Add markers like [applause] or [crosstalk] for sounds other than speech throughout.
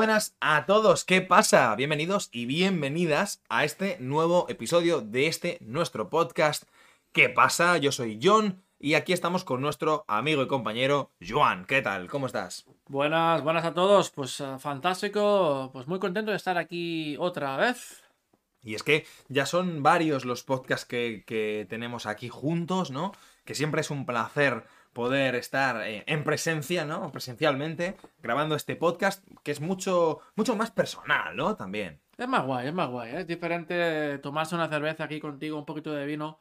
buenas a todos. ¿Qué pasa? Bienvenidos y bienvenidas a este nuevo episodio de este nuestro podcast. ¿Qué pasa? Yo soy John y aquí estamos con nuestro amigo y compañero Joan. ¿Qué tal? ¿Cómo estás? Buenas, buenas a todos. Pues uh, fantástico. Pues muy contento de estar aquí otra vez. Y es que ya son varios los podcasts que, que tenemos aquí juntos, ¿no? Que siempre es un placer poder estar eh, en presencia, ¿no? Presencialmente, grabando este podcast, que es mucho, mucho más personal, ¿no? También. Es más guay, es más guay. ¿eh? Es diferente tomarse una cerveza aquí contigo, un poquito de vino,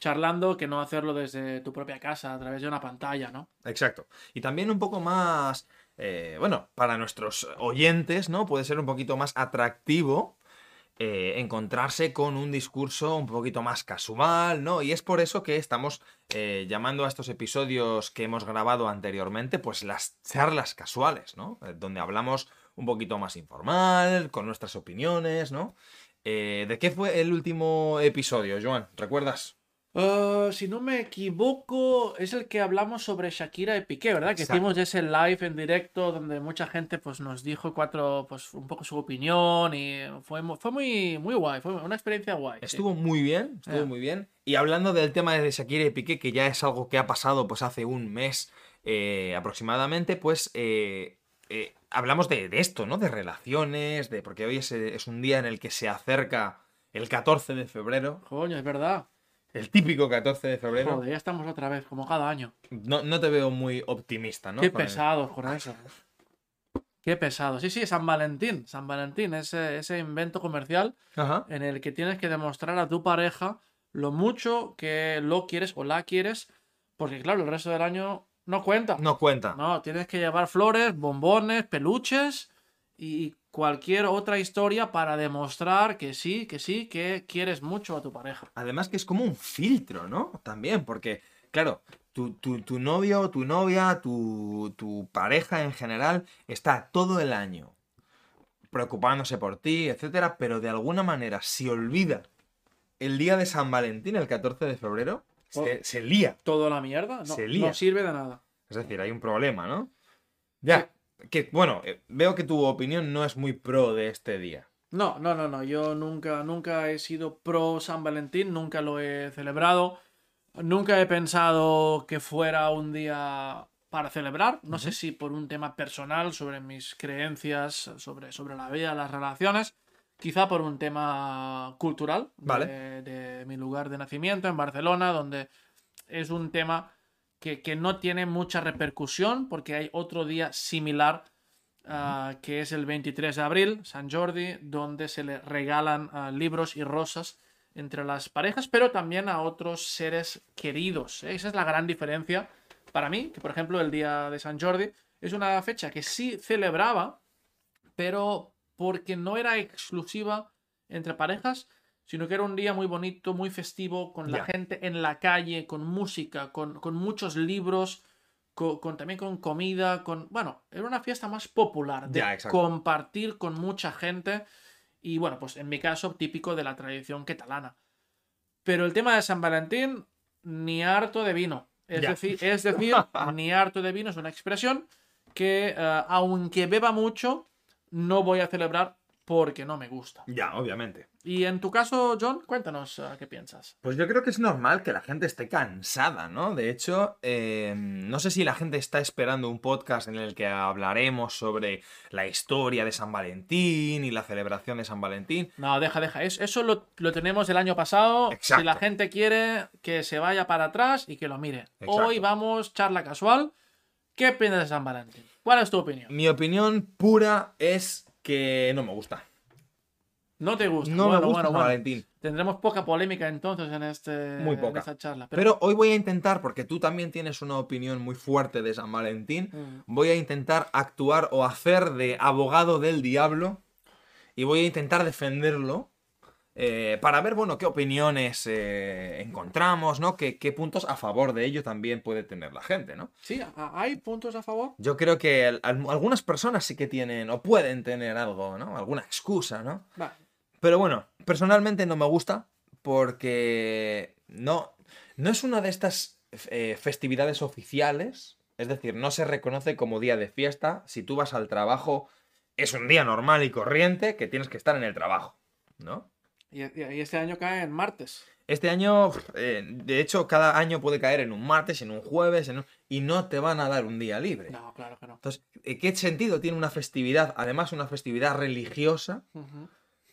charlando, que no hacerlo desde tu propia casa, a través de una pantalla, ¿no? Exacto. Y también un poco más, eh, bueno, para nuestros oyentes, ¿no? Puede ser un poquito más atractivo eh, encontrarse con un discurso un poquito más casual, ¿no? Y es por eso que estamos eh, llamando a estos episodios que hemos grabado anteriormente, pues las charlas casuales, ¿no? Eh, donde hablamos un poquito más informal, con nuestras opiniones, ¿no? ¿De qué fue el último episodio, Joan? ¿Recuerdas? Uh, si no me equivoco, es el que hablamos sobre Shakira y Piqué, ¿verdad? Que hicimos ese live en directo donde mucha gente pues, nos dijo cuatro, pues, un poco su opinión y fue, fue muy, muy guay, fue una experiencia guay. Estuvo muy bien, estuvo muy bien. Y hablando del tema de Shakira y Piqué, que ya es algo que ha pasado pues hace un mes eh, aproximadamente, pues eh, eh, hablamos de, esto, ¿no? De relaciones, de porque hoy es, es un día en el que se acerca el 14 de febrero. Coño, es verdad. El típico 14 de febrero. Joder, ya estamos otra vez, como cada año. No, no te veo muy optimista, ¿no? Qué pesados con eso. Qué pesado. Sí, sí, San Valentín. San Valentín, ese, ese invento comercial en el que tienes que demostrar a tu pareja lo mucho que lo quieres o la quieres, porque claro, el resto del año no cuenta. No cuenta. No, tienes que llevar flores, bombones, peluches y cualquier otra historia para demostrar que sí, que sí, que quieres mucho a tu pareja. Además que es como un filtro, ¿no? También, porque, claro, tu, tu, novio, tu novia, tu, tu pareja en general está todo el año preocupándose por ti, etcétera, pero de alguna manera se olvida el día de San Valentín, el 14 de febrero, se, se, lía. ¿Todo la mierda? No, se lía. no sirve de nada. Es decir, hay un problema, ¿no? Ya que, bueno, eh, veo que tu opinión no es muy pro de este día. No, no, no, no. Yo nunca, nunca he sido pro San Valentín, nunca lo he celebrado. Nunca he pensado que fuera un día para celebrar. No sé si por un tema personal sobre mis creencias, sobre, sobre la vida, las relaciones. Quizá por un tema cultural vale. de mi lugar de nacimiento en Barcelona, donde es un tema que, no tiene mucha repercusión porque hay otro día similar ah, que es el 23 de abril, San Jordi, donde se le regalan ah, libros y rosas entre las parejas, pero también a otros seres queridos. Esa es la gran diferencia para mí, que por ejemplo el día de San Jordi es una fecha que sí celebraba, pero porque no era exclusiva entre parejas, sino que era un día muy bonito, muy festivo, con la gente en la calle, con música, con, muchos libros, con, también con comida, con... Bueno, era una fiesta más popular, de compartir con mucha gente y bueno, pues en mi caso típico de la tradición catalana. Pero el tema de San Valentín, ni harto de vino. Es decir, es decir, [laughs] ni harto de vino es una expresión que eh, aunque beba mucho, no voy a celebrar porque no me gusta. Ya, obviamente. Y en tu caso, John, cuéntanos uh, qué piensas. Pues yo creo que es normal que la gente esté cansada, ¿no? De hecho, em, no sé si la gente está esperando un podcast en el que hablaremos sobre la historia de San Valentín y la celebración de San Valentín. No, deja, deja. Eso lo, tenemos el año pasado. Exacto. Si la gente quiere que se vaya para atrás y que lo mire. Hoy vamos, charla casual. ¿Qué piensas de San Valentín? ¿Cuál es tu opinión? Mi opinión pura es que no me gusta. No te gusta. No me gusta Valentín. Tendremos poca polémica entonces en, este, muy poca. esta charla. Pero... hoy voy a intentar, porque tú también tienes una opinión muy fuerte de San Valentín, mm. voy a intentar actuar o hacer de abogado del diablo y voy a intentar defenderlo eh, para ver, bueno, qué opiniones eh, encontramos, ¿no? ¿Qué, puntos a favor de ello también puede tener la gente, ¿no? Sí, ¿hay puntos a favor? Yo creo que algunas personas sí que tienen o pueden tener algo, ¿no? Alguna excusa, ¿no? Pero bueno, personalmente no me gusta porque no, no es una de estas eh, festividades oficiales, es decir, no se reconoce como día de fiesta. Si tú vas al trabajo es un día normal y corriente que tienes que estar en el trabajo, ¿no? Y, y este año cae en martes. Este año, eh, de hecho, cada año puede caer en un martes, en un jueves, en un- y no te van a dar un día libre. No, claro que no. Entonces, eh, ¿qué sentido tiene una festividad, además una festividad religiosa,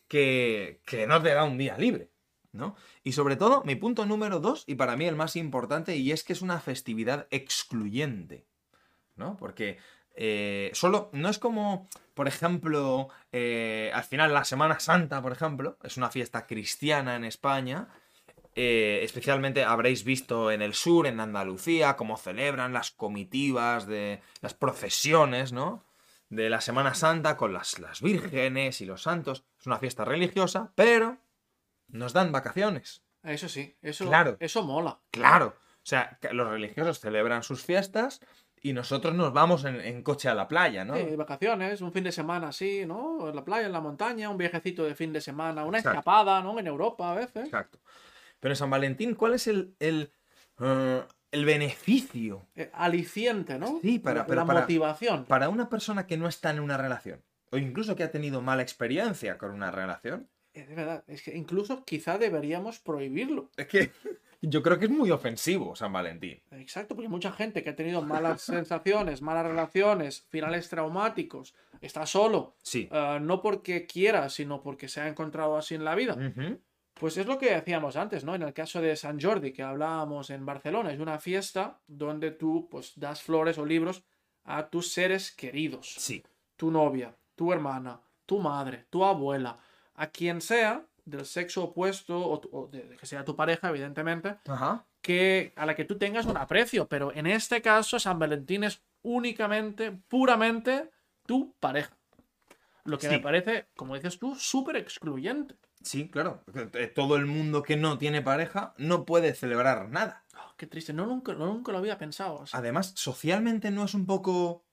que, que no te da un día libre? ¿no? Y sobre todo, mi punto número dos, y para mí el más importante, y es que es una festividad excluyente, ¿no? Porque eh, solo, no es como, por ejemplo, eh, al final la Semana Santa, por ejemplo, es una fiesta cristiana en España, eh, especialmente habréis visto en el sur, en Andalucía, cómo celebran las comitivas de las procesiones, ¿no? De la Semana Santa con las, las vírgenes y los santos. Es una fiesta religiosa, pero nos dan vacaciones. Eso sí, eso, Claro. eso mola. Claro. O sea, los religiosos celebran sus fiestas y nosotros nos vamos en, en coche a la playa, ¿no? Sí, vacaciones, un fin de semana así, ¿no? En la playa, en la montaña, un viajecito de fin de semana, una Exacto. escapada, ¿no? En Europa a veces. Exacto. Pero en San Valentín, ¿cuál es el, el, eh, el beneficio Eh, aliciente, ¿no? Sí, para- la, pero la para- motivación. para una persona que no está en una relación? O incluso que ha tenido mala experiencia con una relación. Es verdad, es que incluso quizá deberíamos prohibirlo. Es que yo creo que es muy ofensivo San Valentín. Exacto, porque mucha gente que ha tenido malas sensaciones, malas relaciones, finales traumáticos, está solo, Sí. eh, no porque quiera, sino porque se ha encontrado así en la vida. Pues es lo que decíamos antes, ¿no? En el caso de San Jordi, que hablábamos en Barcelona, es una fiesta donde tú pues das flores o libros a tus seres queridos. Sí. Tu novia, tu hermana, tu madre, tu abuela, a quien sea del sexo opuesto o, de, de que sea tu pareja, evidentemente, Ajá. que a la que tú tengas un aprecio, pero en este caso San Valentín es únicamente, puramente tu pareja. Lo que Sí. me parece, como dices tú, súper excluyente. Sí, claro. Eh, Todo el mundo que no tiene pareja no puede celebrar nada. Oh, qué triste, no nunca, no, nunca lo había pensado. o sea, Además, socialmente no es un poco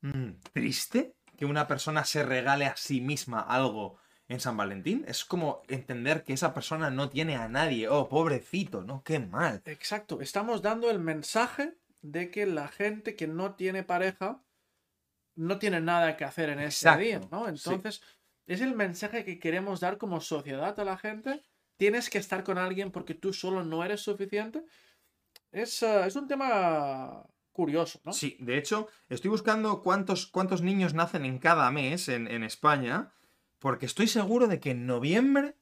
mm, triste que una persona se regale a sí misma algo en San Valentín. Es como entender que esa persona no tiene a nadie. Oh, pobrecito, ¿no? Qué mal. Exacto, estamos dando el mensaje de que la gente que no tiene pareja no tiene nada que hacer en ese Exacto, día, ¿no? sí. Entonces, es el mensaje que queremos dar como sociedad a la gente. Tienes que estar con alguien porque tú solo no eres suficiente. Es, eh, es un tema curioso, ¿no? Sí, de hecho, estoy buscando cuántos, cuántos niños nacen en cada mes en, en España, porque estoy seguro de que en noviembre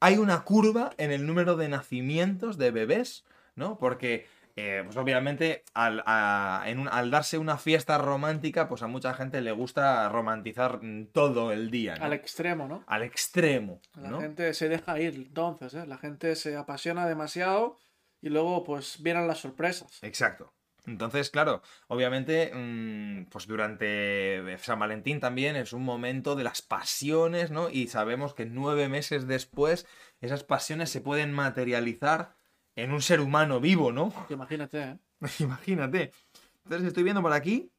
hay una curva en el número de nacimientos de bebés, ¿no? Porque, eh, pues obviamente, al, a- en un- al darse una fiesta romántica, pues a mucha gente le gusta romantizar todo el día, ¿no? Al extremo, ¿no? Al extremo, La ¿no? gente se deja ir, entonces, ¿eh? La gente se apasiona demasiado y luego, pues, vienen las sorpresas. Exacto. Entonces, claro, obviamente, mm, pues durante San Valentín también es un momento de las pasiones, ¿no? Y sabemos que nueve meses después esas pasiones se pueden materializar en un ser humano vivo, ¿no? Imagínate, ¿eh? [laughs] Imagínate. Entonces estoy viendo por aquí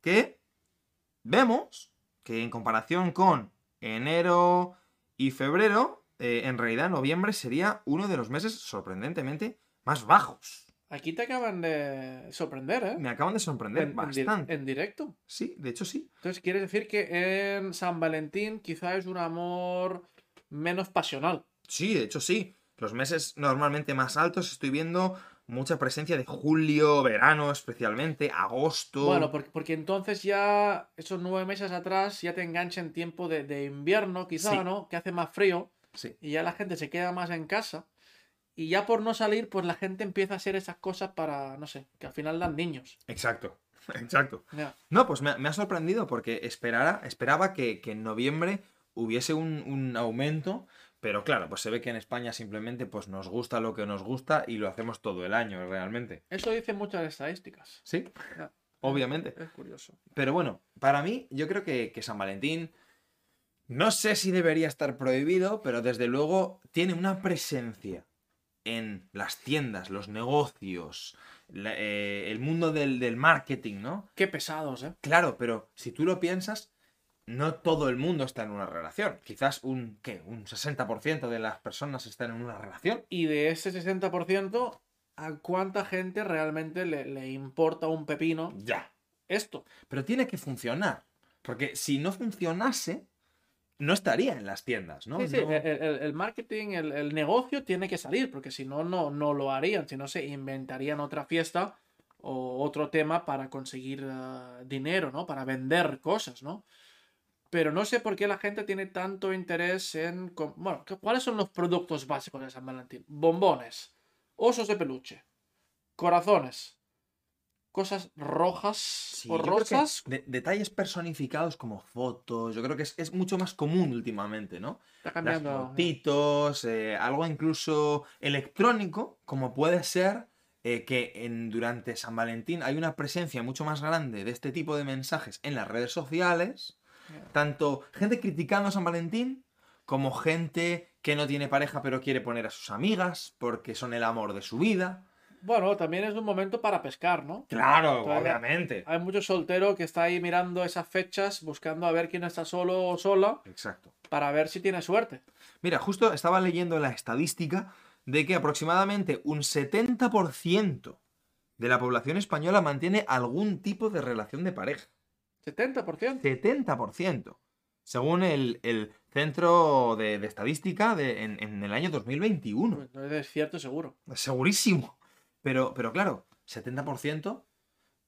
que vemos que en comparación con enero y febrero, eh, en realidad noviembre sería uno de los meses sorprendentemente más bajos. Aquí te acaban de sorprender, ¿eh? Me acaban de sorprender En- bastante. en directo. Sí, de hecho sí. Entonces, quiere decir que en San Valentín quizá es un amor menos pasional. Sí, de hecho sí. Los meses normalmente más altos estoy viendo mucha presencia de julio, verano especialmente, agosto. Bueno, porque, porque entonces ya esos nueve meses atrás ya te engancha en tiempo de, de invierno, quizá, Sí. ¿no? Que hace más frío Sí, y ya la gente se queda más en casa. Y ya por no salir, pues la gente empieza a hacer esas cosas para, no sé, que al final dan niños. exacto. [laughs] Exacto. No, pues me, ha- me ha sorprendido porque esperara, esperaba que, que en noviembre hubiese un, un aumento, pero claro, pues se ve que en España simplemente pues nos gusta lo que nos gusta y lo hacemos todo el año realmente. Eso dicen muchas estadísticas. Sí, obviamente. Es curioso. Pero bueno, para mí, yo creo que, que San Valentín, no sé si debería estar prohibido, pero desde luego tiene una presencia en las tiendas, los negocios, la- eh, el mundo del, del marketing, ¿no? Qué pesados, ¿eh? Claro, pero si tú lo piensas, no todo el mundo está en una relación. Quizás un, ¿qué? Un 60% de las personas están en una relación. Y de ese 60%, ¿a cuánta gente realmente le, le importa un pepino Ya. esto? Pero tiene que funcionar. Porque si no funcionase, no estaría en las tiendas, ¿no? Sí, sí, No- el, el- el marketing, el, el negocio tiene que salir, porque si no, no, no lo harían, si no se inventarían otra fiesta o otro tema para conseguir ah, dinero, ¿no? Para vender cosas, ¿no? Pero no sé por qué la gente tiene tanto interés en... Bueno, ¿qué- ¿cuáles son los productos básicos de San Valentín? Bombones, osos de peluche, corazones, cosas rojas Sí, o rosas. de- detalles personificados como fotos, yo creo que es, es mucho más común últimamente, ¿no? Está Las cambiando. fotitos, eh, algo incluso electrónico, como puede ser eh, que en, durante San Valentín hay una presencia mucho más grande de este tipo de mensajes en las redes sociales, tanto gente criticando a San Valentín como gente que no tiene pareja pero quiere poner a sus amigas porque son el amor de su vida. Bueno, también es un momento para pescar, ¿no? Claro, obviamente. Hay mucho soltero que está ahí mirando esas fechas, buscando a ver quién está solo o sola, Exacto. para ver si tiene suerte. Mira, justo estaba leyendo la estadística de que aproximadamente un 70% de la población española mantiene algún tipo de relación de pareja. 70%. 70%. Según el, el Centro de, de Estadística de- en, en el año 2021. Pues No es cierto, seguro. Segurísimo. Pero, pero claro, 70%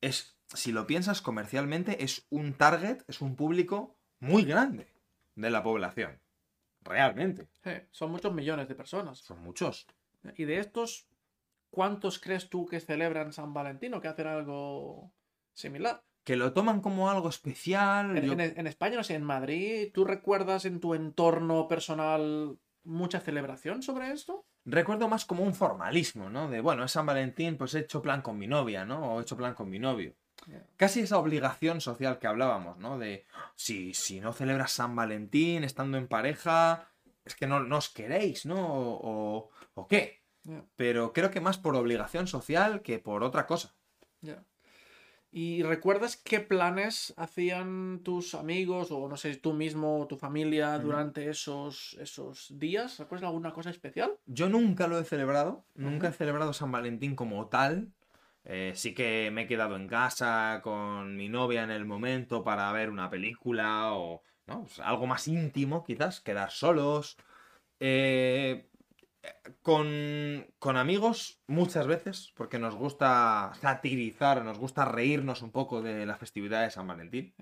es, si lo piensas comercialmente, es un target, es un público muy grande de la población. Realmente. Sí, son muchos millones de personas. Son muchos. Y de estos, ¿cuántos crees tú que celebran San Valentín o que hacen algo similar? Que lo toman como algo especial. En, yo- en- en España, no sé, en Madrid, ¿tú recuerdas en tu entorno personal mucha celebración sobre esto? Recuerdo más como un formalismo, ¿no? De, bueno, es San Valentín, pues he hecho plan con mi novia, ¿no? O he hecho plan con mi novio. Casi esa obligación social que hablábamos, ¿no? De, si, si no celebras San Valentín estando en pareja, es que no, no os queréis, ¿no? O, o- ¿o qué? Pero creo que más por obligación social que por otra cosa. Ya. ¿Y recuerdas qué planes hacían tus amigos o no sé, tú mismo o tu familia durante esos, esos días? ¿Recuerdas alguna cosa especial? Yo nunca lo he celebrado, nunca he celebrado San Valentín como tal. Eh, sí que me he quedado en casa con mi novia en el momento para ver una película o ¿no? Pues algo más íntimo, quizás, quedar solos. Eh, con, con amigos muchas veces, porque nos gusta satirizar, nos gusta reírnos un poco de la festividad de San Valentín.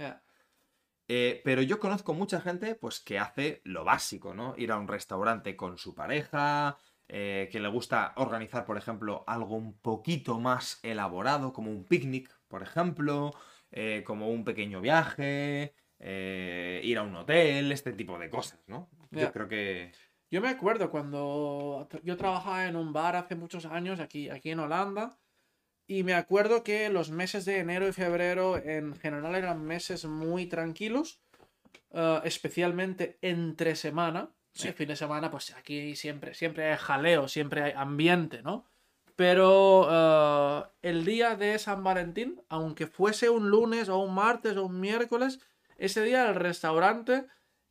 Eh, pero yo conozco mucha gente pues que hace lo básico, ¿no? Ir a un restaurante con su pareja, eh, que le gusta organizar, por ejemplo, algo un poquito más elaborado, como un picnic, por ejemplo, eh, como un pequeño viaje, ir a un hotel, este tipo de cosas, ¿no? Yo creo que... Yo me acuerdo cuando yo trabajaba en un bar hace muchos años aquí, aquí en Holanda y me acuerdo que los meses de enero y febrero en general eran meses muy tranquilos, eh, especialmente entre semana. Sí. El fin de semana, pues aquí siempre, siempre hay jaleo, siempre hay ambiente, ¿no? Pero eh, el día de San Valentín, aunque fuese un lunes o un martes o un miércoles, ese día el restaurante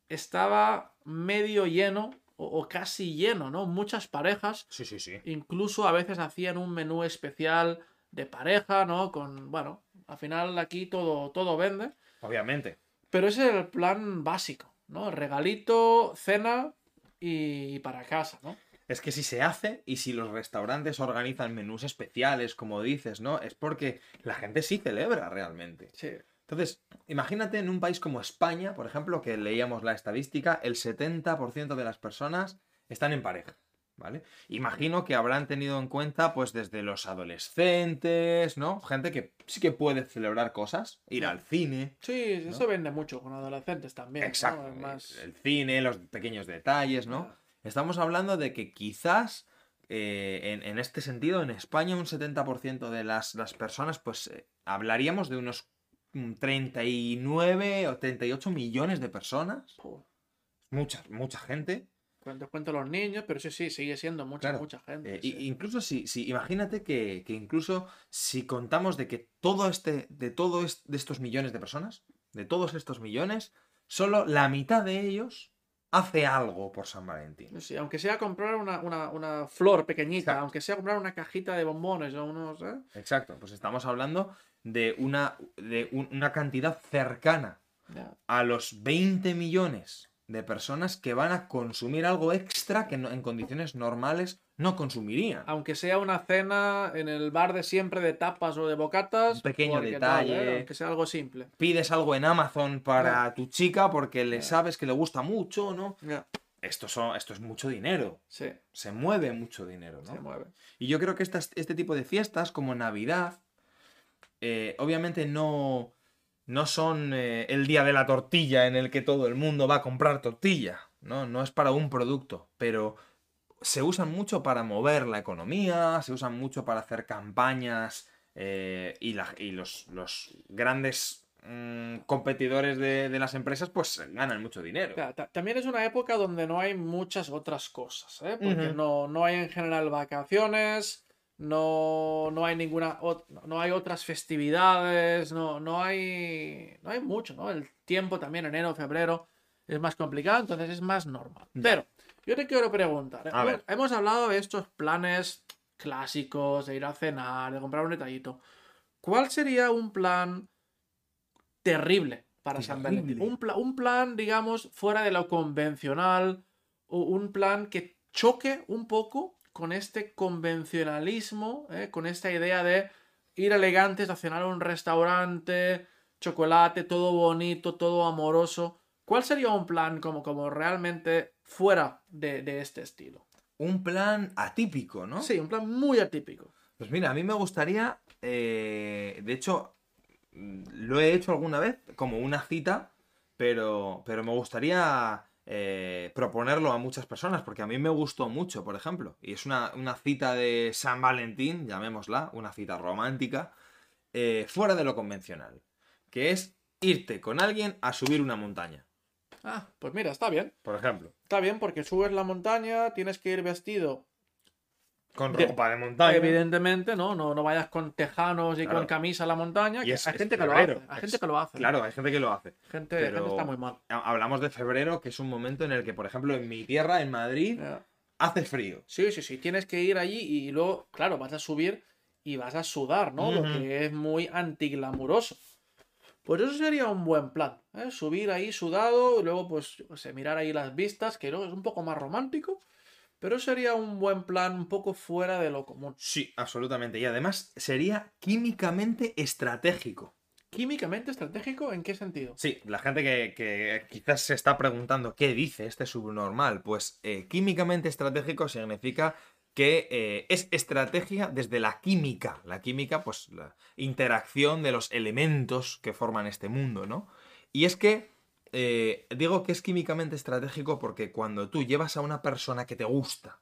estaba medio lleno o, o casi lleno, ¿no? Muchas parejas, Sí, sí, sí. incluso a veces hacían un menú especial de pareja, ¿no? Con, bueno, al final aquí todo, todo vende. Obviamente. Pero ese es el plan básico, ¿no? Regalito, cena y, para casa, ¿no? Es que si se hace y si los restaurantes organizan menús especiales, como dices, ¿no? Es porque la gente sí celebra realmente. Sí. Entonces, imagínate en un país como España, por ejemplo, que leíamos la estadística, el 70% de las personas están en pareja, ¿vale? Imagino que habrán tenido en cuenta, pues, desde los adolescentes, ¿no? Gente que sí que puede celebrar cosas, ir al cine. Sí, eso vende mucho con adolescentes también. Exacto. Más- El cine, los pequeños detalles, ¿no? Ah. Estamos hablando de que quizás eh, en, en este sentido, en España, un 70% de las, las personas, pues eh, hablaríamos de unos 39 o 38 millones de personas. Mucha, mucha gente. Cuento, cuento los niños, pero sí, sí, sigue siendo mucha, Claro. mucha gente. Eh, sí. incluso si, si imagínate que, que incluso si contamos de que todo este, de todos de estos millones de personas, de todos estos millones, solo la mitad de ellos hace algo por San Valentín. Sí, aunque sea comprar una, una- una flor pequeñita, Exacto. aunque sea comprar una cajita de bombones o unos. ¿eh? Exacto, pues estamos hablando de una, de un- una cantidad cercana a los 20 millones de personas que van a consumir algo extra que no- en condiciones normales no consumirían. Aunque sea una cena en el bar de siempre de tapas o de bocatas. Un pequeño porque tal, detalle. ¿eh? Aunque sea algo simple. Pides algo en Amazon para tu chica porque le sabes que le gusta mucho, ¿no? Esto, son, esto es mucho dinero. Sí, Se mueve mucho dinero, ¿no? se mueve. Y yo creo que estas, este tipo de fiestas, como Navidad, eh, obviamente no, no son eh, el día de la tortilla en el que todo el mundo va a comprar tortilla, ¿no? No es para un producto, pero se usan mucho para mover la economía, se usan mucho para hacer campañas eh, y, la- y los, los grandes mm, competidores de, de las empresas pues ganan mucho dinero. También es una época donde no hay muchas otras cosas, ¿eh? Porque no, no hay en general vacaciones, no, no hay ninguna, no hay otras festividades, no, no hay, no hay mucho, ¿no? El tiempo también, enero, febrero, es más complicado, entonces es más normal. Pero yo te quiero preguntar. A hemos, ver. hemos hablado de estos planes clásicos, de ir a cenar, de comprar un detallito. ¿Cuál sería un plan terrible para San Valentín? Un, un plan, digamos, fuera de lo convencional, o un plan que choque un poco con este convencionalismo, ¿eh? con esta idea de ir elegantes a cenar a un restaurante, chocolate, todo bonito, todo amoroso. ¿Cuál sería un plan como, como realmente fuera de, de este estilo? Un plan atípico, ¿no? Sí, un plan muy atípico. Pues mira, a mí me gustaría, eh, de hecho, mm, lo he hecho alguna vez como una cita, pero, pero me gustaría eh, proponerlo a muchas personas, porque a mí me gustó mucho, por ejemplo, y es una, una cita de San Valentín, llamémosla, una cita romántica, eh, fuera de lo convencional, que es irte con alguien a subir una montaña, Ah, pues mira, está bien. por ejemplo, Está bien porque subes la montaña, tienes que ir vestido. Con ropa de montaña. Evidentemente, ¿no? ¿no? No vayas con tejanos y Claro. con camisa a la montaña. Y es- hay es gente que lo hace. Hay es- gente que lo hace. Claro, hay gente que lo hace. Gente, pero- gente está muy mal. Ha- Hablamos de febrero, que es un momento en el que, por ejemplo, en mi tierra, en Madrid, hace frío. Sí, sí, sí. Tienes que ir allí y luego, claro, vas a subir y vas a sudar, ¿no? Lo Ujú. que es muy antiglamuroso. Pues eso sería un buen plan, ¿eh? Subir ahí sudado y luego, pues, mirar ahí las vistas, que luego es un poco más romántico, pero sería un buen plan un poco fuera de lo común. Sí, absolutamente. Y además sería químicamente estratégico. ¿Químicamente estratégico? ¿En qué sentido? Sí, la gente que, que quizás se está preguntando qué dice este subnormal, pues eh, químicamente estratégico significa que eh, es estrategia desde la química. La química, pues la interacción de los elementos que forman este mundo, ¿no? Y es que eh, digo que es químicamente estratégico porque cuando tú llevas a una persona que te gusta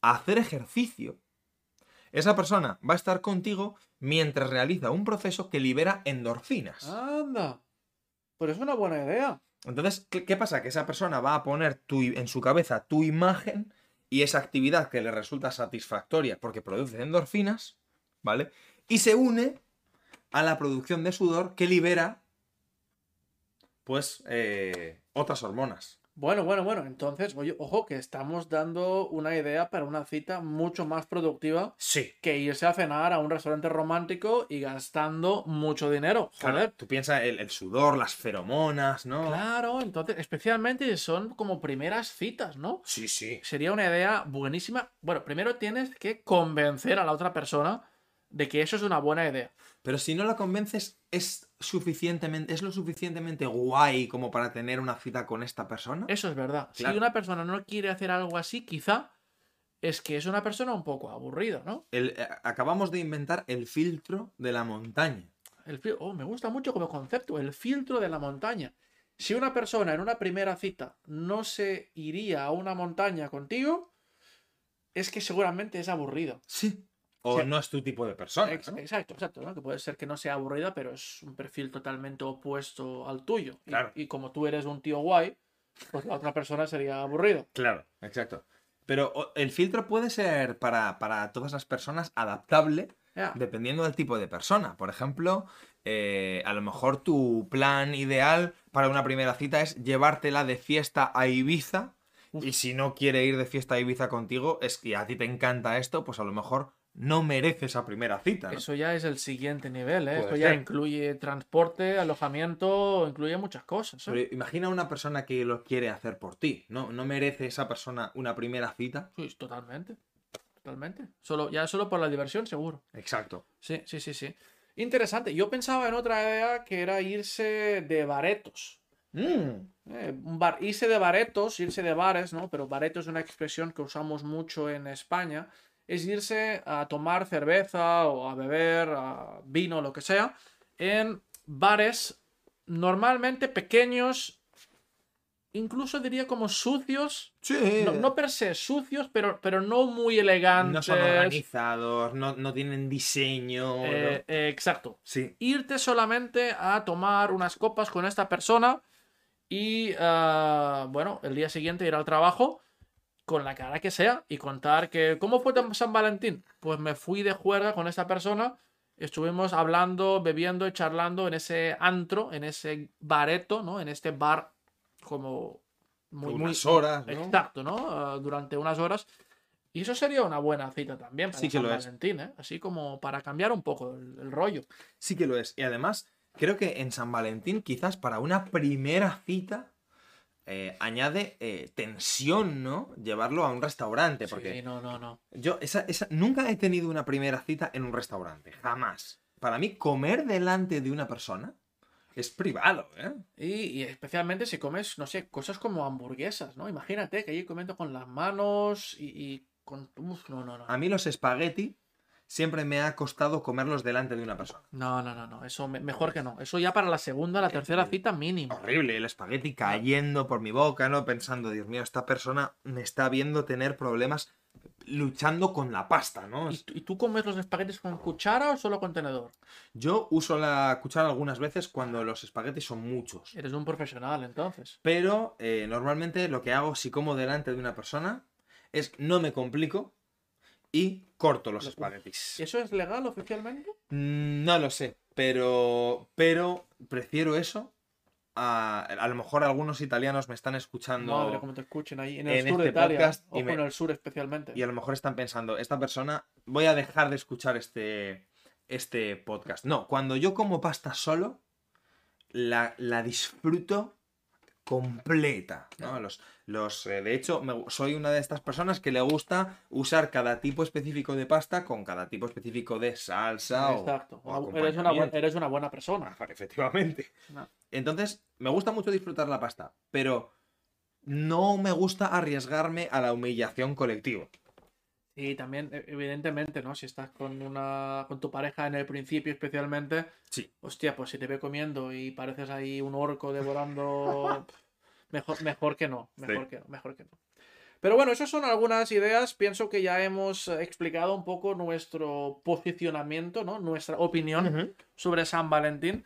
a hacer ejercicio, esa persona va a estar contigo mientras realiza un proceso que libera endorfinas. Anda. Pues es una buena idea. Entonces, ¿qué, qué pasa? Que esa persona va a poner tu en su cabeza tu imagen y esa actividad que le resulta satisfactoria porque produce endorfinas, ¿vale? Y se une a la producción de sudor que libera, pues, eh, otras hormonas. Bueno, bueno, bueno. Entonces, oye, ojo, que estamos dando una idea para una cita mucho más productiva Sí. que irse a cenar a un restaurante romántico y gastando mucho dinero. Joder. Claro, tú piensas el, el sudor, las feromonas, ¿no? Claro, entonces, especialmente son como primeras citas, ¿no? Sí, sí. Sería una idea buenísima. Bueno, primero tienes que convencer a la otra persona de que eso es una buena idea. Pero si no la convences, ¿es suficientemente, es lo suficientemente guay como para tener una cita con esta persona? Eso es verdad. Claro. Si una persona no quiere hacer algo así, quizá es que es una persona un poco aburrida, ¿no? El- eh, acabamos de inventar el filtro de la montaña. El oh, me gusta mucho como concepto, el filtro de la montaña. Si una persona en una primera cita no se iría a una montaña contigo, es que seguramente es aburrido. Sí. O no es tu tipo de persona. Ex- ¿no? Exacto, exacto, ¿no? Que puede ser que no sea aburrida, pero es un perfil totalmente opuesto al tuyo. Claro. y como tú eres un tío guay, pues la otra persona sería aburrido. Claro, exacto. Pero el filtro puede ser para, para todas las personas adaptable dependiendo del tipo de persona. Por ejemplo, eh, a lo mejor tu plan ideal para una primera cita es llevártela de fiesta a Ibiza. Uf. Y si no quiere ir de fiesta a Ibiza contigo, es que a ti te encanta esto, pues a lo mejor no merece esa primera cita. ¿no? Eso ya es el siguiente nivel, ¿eh? Puede Esto ya incluye transporte, alojamiento, incluye muchas cosas. ¿eh? Pero imagina una persona que lo quiere hacer por ti. ¿No, ¿No merece esa persona una primera cita? Sí, totalmente. Totalmente. Solo, ya solo por la diversión, seguro. Exacto. Sí, sí, sí, sí. Interesante. Yo pensaba en otra idea que era irse de baretos. Mm, Eh, bar, irse de baretos, irse de bares, ¿no? Pero bareto es una expresión que usamos mucho en España. Es irse a tomar cerveza o a beber a vino, lo que sea, en bares normalmente pequeños, incluso diría como sucios. Sí. No, no per se sucios, pero, pero no muy elegantes. No son organizados, no, no tienen diseño. ¿no? Eh, eh, exacto. Sí. irte solamente a tomar unas copas con esta persona y, ah, bueno, el día siguiente ir al trabajo con la cara que sea y contar que, ¿cómo fue San Valentín? Pues me fui de juerga con esta persona, estuvimos hablando, bebiendo y charlando en ese antro, en ese bareto, ¿no? En este bar como muy, muy unas horas, ¿no? Exacto, ¿no? Ah, durante unas horas. Y eso sería una buena cita también para Sí que San lo es. Valentín, ¿eh? Así como para cambiar un poco el- el rollo. Sí que lo es. Y además, creo que en San Valentín, quizás para una primera cita, eh, añade eh, tensión, ¿no? Llevarlo a un restaurante. Porque Sí, no, no, no. yo esa, esa, nunca he tenido una primera cita en un restaurante. Jamás. Para mí, comer delante de una persona es privado, ¿eh? Y, y especialmente si comes, no sé, cosas como hamburguesas, ¿no? Imagínate que allí comiendo con las manos y, y con... Uf, no, no, no. A mí los espagueti siempre me ha costado comerlos delante de una persona. No, no, no, no. Eso me- mejor que no. Eso ya para la segunda, la tercera cita mínimo. Horrible, el espagueti cayendo por mi boca, ¿no? Pensando, Dios mío, esta persona me está viendo tener problemas luchando con la pasta, ¿no? ¿Y, tú- y tú comes los espaguetis con cuchara o solo con tenedor? Yo uso la cuchara algunas veces cuando los espaguetis son muchos. Eres un profesional, entonces. Pero eh, normalmente lo que hago si como delante de una persona es no me complico y corto los Lo- espaguetis. ¿Eso es legal oficialmente? Mm, No lo sé, pero, pero prefiero eso. A, a lo mejor algunos italianos me están escuchando Madre, como te escuchen ahí. En el en sur de este Italia. podcast y me- en el sur especialmente. y a lo mejor están pensando, esta persona, voy a dejar de escuchar este, este podcast. No, cuando yo como pasta solo, la, la disfruto completa. ¿no? Los, los, eh, de hecho, me soy una de estas personas que le gusta usar cada tipo específico de pasta con cada tipo específico de salsa Exacto. o, eres, una, bu- acompañamiento. eres una buena persona. [laughs] Efectivamente. No. Entonces, me gusta mucho disfrutar la pasta, pero no me gusta arriesgarme a la humillación colectiva. Y también, e- evidentemente, ¿no? Si estás con una con tu pareja en el principio especialmente, Sí. hostia, pues si te ve comiendo y pareces ahí un orco [laughs] devorando, mejor, mejor que no, mejor que no, mejor que no. Pero bueno, esas son algunas ideas. Pienso que ya hemos explicado un poco nuestro posicionamiento, ¿no? Nuestra opinión sobre San Valentín.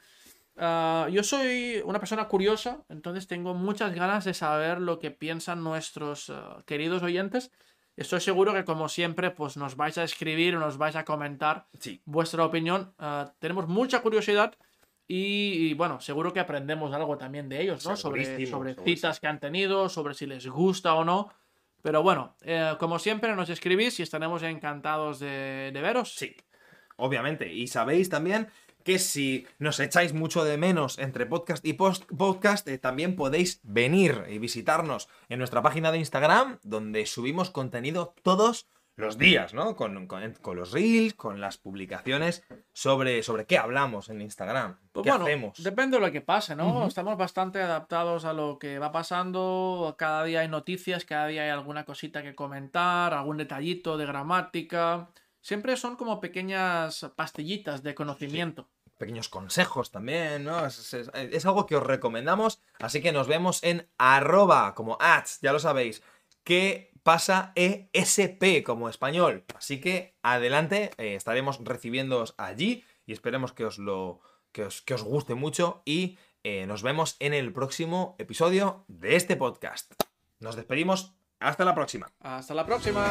Ah, yo soy una persona curiosa, entonces tengo muchas ganas de saber lo que piensan nuestros ah, queridos oyentes. Estoy seguro que como siempre, pues nos vais a escribir o nos vais a comentar Sí. vuestra opinión. Ah, tenemos mucha curiosidad y, y, bueno, seguro que aprendemos algo también de ellos, ¿no? Sobre, citas que han tenido, sobre si les gusta o no. Pero bueno, eh, como siempre nos escribís y estaremos encantados de, de veros. Sí, obviamente. Y sabéis también que si nos echáis mucho de menos entre podcast y post podcast, eh, también podéis venir y visitarnos en nuestra página de Instagram, donde subimos contenido todos los días, ¿no? Con, con- con los reels, con las publicaciones sobre, sobre qué hablamos en Instagram, Pues qué bueno, hacemos. depende de lo que pase, ¿no? Estamos bastante adaptados a lo que va pasando. Cada día hay noticias, cada día hay alguna cosita que comentar, algún detallito de gramática. Siempre son como pequeñas pastillitas de conocimiento. pequeños consejos también, ¿no? Es, es- es algo que os recomendamos, así que nos vemos en arroba, como ads, ya lo sabéis, que pasa ESP como español. Así que adelante, eh, estaremos recibiéndoos allí y esperemos que os lo que os, que os guste mucho y eh, nos vemos en el próximo episodio de este podcast. Nos despedimos, hasta la próxima. Hasta la próxima.